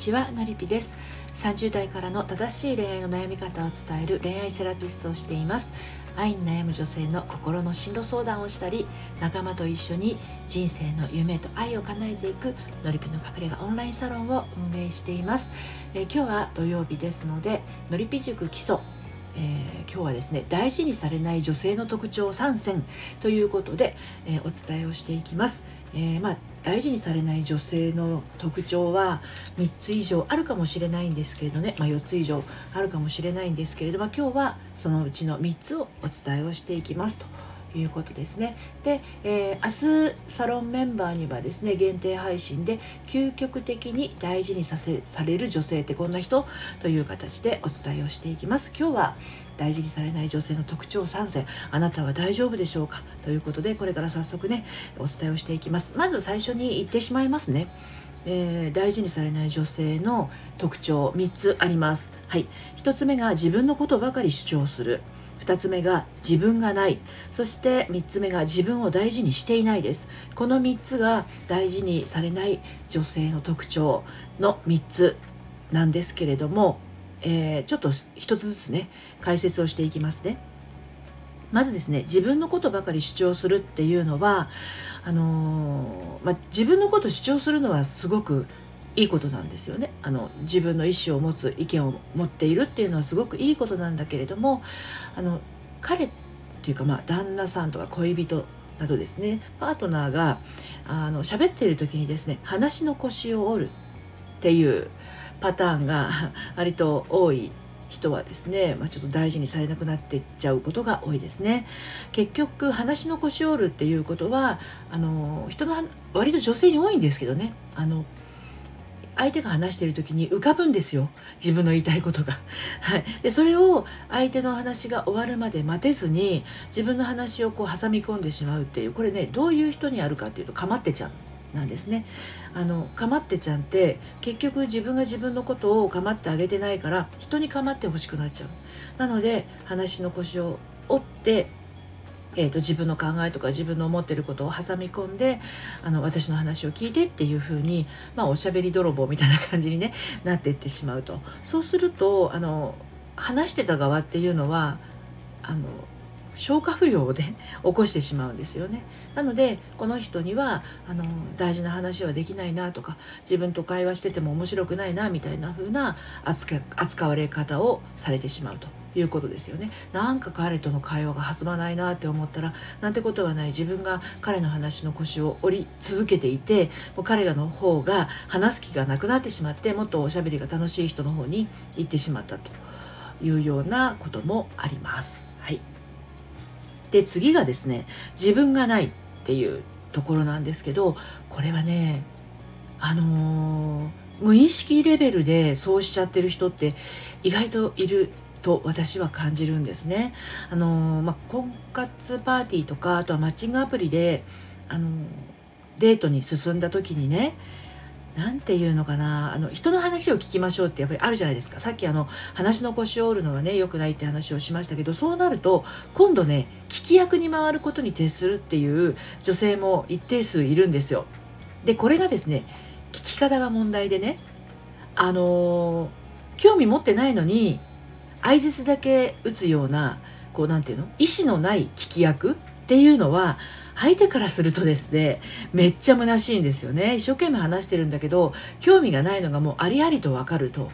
ちはのりぴです。30代からの正しい恋愛の悩み方を伝える恋愛セラピストをしています。愛に悩む女性の心の進路相談をしたり仲間と一緒に人生の夢と愛を叶えていくのりぴの隠れ家オンラインサロンを運営しています、え、今日は土曜日ですのでのりぴ塾基礎。えー、今日はですね大事にされない女性の特徴3選ということで、えー、お伝えをしていきます、えー、まあ、大事にされない女性の特徴は3つ以上あるかもしれないんですけれどね、まあ、4つ以上あるかもしれないんですけれども今日はそのうちの3つをお伝えをしていきますと。いうことですね。で、えー、明日サロンメンバーにはですね限定配信で究極的に大事にさせされる女性ってこんな人という形でお伝えをしていきます。今日は大事にされない女性の特徴3選あなたは大丈夫でしょうか？ということでこれから早速ねお伝えをしていきます。まず最初に言ってしまいますね。えー、大事にされない女性の特徴3つあります。はい、1つ目が自分のことばかり主張する。2つ目が自分がない。そして3つ目が自分を大事にしていないです。この3つが大事にされない女性の特徴の3つなんですけれども、えー、ちょっと1つずつね解説をしていきますね。まずですね自分のことばかり主張するっていうのはあのー、まあ、自分のこと主張するのはすごくいいことなんですよね。あの自分の意思を持つ意見を持っているっていうのはすごくいいことなんだけれどもあの彼っていうかまあ旦那さんとか恋人などですね。パートナーがあの喋っている時にですね話の腰を折るっていうパターンが 割と多い人はですね、まあ、ちょっと大事にされなくなってっちゃうことが多いですね。結局話の腰を折るっていうことはあの人の割と女性に多いんですけどね。あの相手が話してる時に浮かぶんですよ自分の言いたいことが。はい、でそれを相手の話が終わるまで待てずに自分の話をこう挟み込んでしまうっていうこれねどういう人にあるかっていうとかまってちゃんなんですね。あのかまってちゃんって結局自分が自分のことをかまってあげてないから人にかまってほしくなっちゃう。なので話の腰を折ってえーと、自分の考えとか自分の思ってることを挟み込んであの私の話を聞いてっていう風にまあおしゃべり泥棒みたいな感じに、ね、なっていってしまうと。そうするとあの話してた側っていうのはあの消化不良をね 起こしてしまうんですよね。なのでこの人にはあの大事な話はできないなとか自分と会話してても面白くないなみたいな風な扱われ方をされてしまうと。いうことですよね。なんか彼との会話が弾まないなって思ったらなんてことはない。自分が彼の話の腰を折り続けていてもう彼らの方が話す気がなくなってしまってもっとおしゃべりが楽しい人の方に行ってしまったと。いうようなこともあります。はい、で次がですね自分がないっていうところなんですけどこれはねあのー、無意識レベルでそうしちゃってる人って意外といると私は感じるんですね。あのまあ、婚活パーティーとかあとはマッチングアプリで、あのデートに進んだ時にね何て言うのかなあの人の話を聞きましょうってやっぱりあるじゃないですかさっきあの話の腰を折るのはね良くないって話をしましたけどそうなると今度ね聞き役に回ることに徹するっていう女性も一定数いるんですよ。でこれがですね聞き方が問題でねあの興味持ってないのに相づだけ打つようなこうなんていうの？意思のない聞き役っていうのは相手からするとですねめっちゃ虚しいんですよね。一生懸命話してるんだけど興味がないのがもうありありとわかると。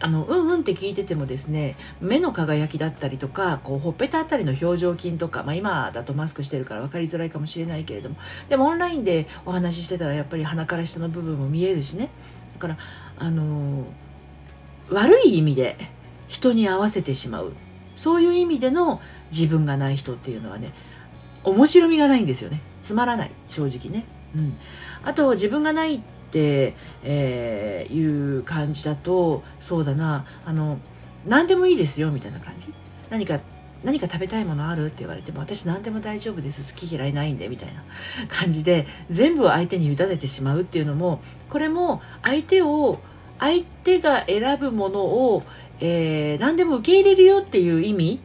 あのうんうんって聞いててもですね目の輝きだったりとかこうほっぺたあたりの表情筋とか、まあ、今だとマスクしてるから分かりづらいかもしれないけれどもでもオンラインでお話ししてたらやっぱり鼻から下の部分も見えるしね。だからあのー、悪い意味で人に合わせてしまう。そういう意味での自分がない人っていうのはね面白みがないんですよね。つまらない。正直ね、うん、あと自分がないって、えー、いう感じだとそうだな。あの何でもいいですよみたいな感じ。何か何か食べたいものあるって言われても私何でも大丈夫です。好き嫌いないんでみたいな感じで全部を相手に委ねてしまうっていうのもこれも相手を相手が選ぶものをえー、何でも受け入れるよっていう意味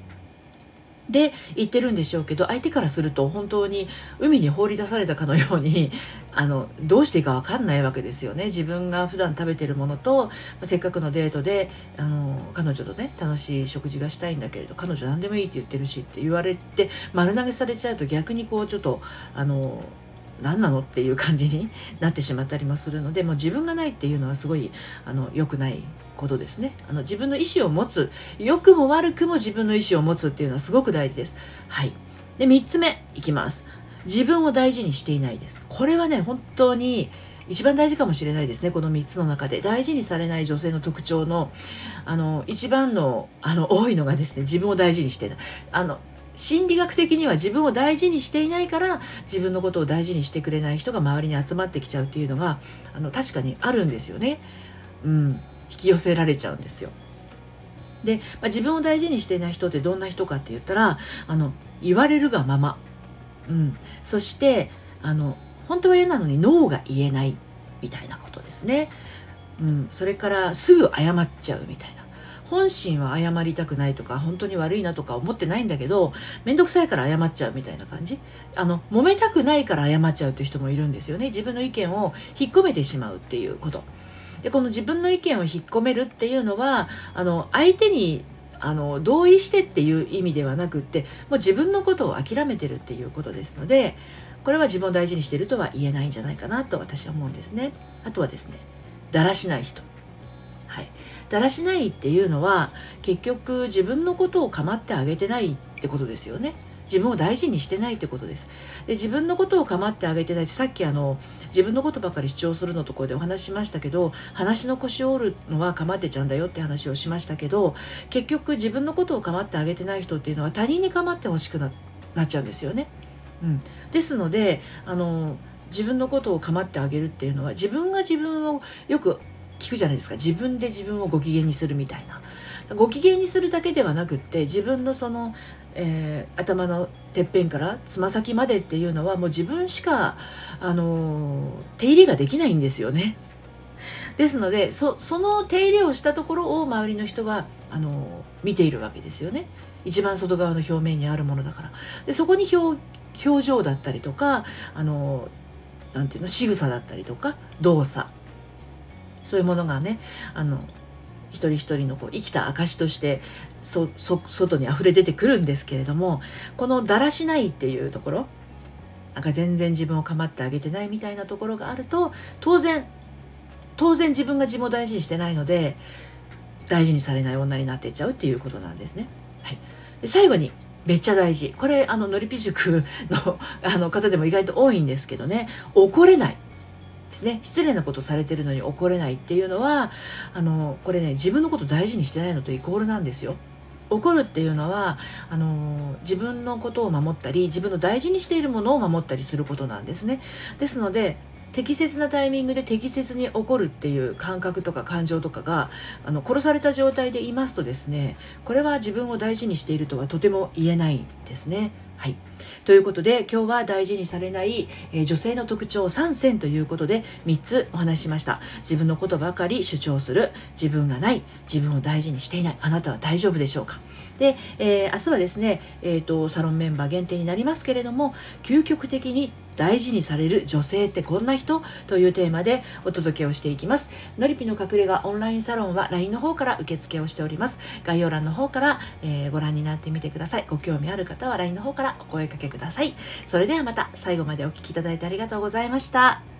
で言ってるんでしょうけど相手からすると本当に海に放り出されたかのように あのどうしていいか分かんないわけですよね。自分が普段食べてるものと、ま、せっかくのデートであの彼女とね楽しい食事がしたいんだけれど彼女何でもいいって言ってるしって言われて丸投げされちゃうと逆にこうちょっとあの何なのっていう感じに なってしまったりもするのでもう自分がないっていうのはすごいあの良くないことですね。あの自分の意思を持つ良くも悪くも自分の意思を持つっていうのはすごく大事です。はい。で3つ目いきます。自分を大事にしていないです。これはね本当に一番大事かもしれないですね。この3つの中で。大事にされない女性の特徴のあの一番のあの多いのがですね自分を大事にしていない。あの心理学的には自分を大事にしていないから自分のことを大事にしてくれない人が周りに集まってきちゃうっていうのがあの確かにあるんですよね。うん、引き寄せられちゃうんですよ。で、まあ、自分を大事にしていない人ってどんな人かって言ったらあの言われるがまま、うん、そしてあの本当は嫌なのにノーが言えないみたいなことですね。うん、それからすぐ謝っちゃうみたいな。本心は謝りたくないとか本当に悪いなとか思ってないんだけど面倒くさいから謝っちゃうみたいな感じ。あの揉めたくないから謝っちゃうっていう人もいるんですよね。自分の意見を引っ込めてしまうっていうこと。でこの自分の意見を引っ込めるっていうのはあの相手にあの同意してっていう意味ではなくってもう自分のことを諦めてるっていうことですのでこれは自分を大事にしてるとは言えないんじゃないかなと私は思うんですね。あとはですねだらしない人。はい。だらしないっていうのは結局自分のことを構ってあげてないってことですよね。自分を大事にしてないってことです。で自分のことを構ってあげてないってさっきあの自分のことばかり主張するのところでお話しましたけど話の腰を折るのは構ってちゃんだよって話をしましたけど結局自分のことを構ってあげてない人っていうのは他人に構ってほしくなっちゃうんですよね、うん、ですのであの自分のことを構ってあげるっていうのは自分が自分をよく聞くじゃないですか自分で自分をご機嫌にするみたいなご機嫌にするだけではなくって自分のその、えー、頭のてっぺんからつま先までっていうのはもう自分しか、あのー、手入れができないんですよね。ですのでその手入れをしたところを周りの人はあのー、見ているわけですよね。一番外側の表面にあるものだから。でそこに表表情だったりとかあのなんていうの仕草だったりとか動作そういうものがねあの一人一人のこう生きた証としてそ外に溢れ出てくるんですけれどもこのだらしないっていうところなんか全然自分を構ってあげてないみたいなところがあると当然当然自分が自分を大事にしてないので大事にされない女になっていっちゃうっていうことなんですね。はい、で最後にめっちゃ大事。これあののりぴ塾のあの方でも意外と多いんですけどね。怒れない。ですね失礼なことされてるのに怒れないっていうのはあのこれね自分のこと大事にしてないのとイコールなんですよ。怒るっていうのはあの自分のことを守ったり自分の大事にしているものを守ったりすることなんですね。ですので適切なタイミングで適切に起こるっていう感覚とか感情とかがあの殺された状態でいますとですねこれは自分を大事にしているとはとても言えないんですね。はい、ということで今日は大事にされない、えー、女性の特徴3選ということで3つお話ししました。自分のことばかり主張する。自分がない。自分を大事にしていない。あなたは大丈夫でしょうか。で、えー、明日はですね、えーと、サロンメンバー限定になりますけれども究極的に大事にされる女性ってこんな人？というテーマでお届けをしていきます。のりぴの隠れ家オンラインサロンは LINE の方から受付をしております。概要欄の方から、えー、ご覧になってみてください。ご興味ある方は LINE の方からお声かけください。それではまた最後までお聴きいただいてありがとうございました。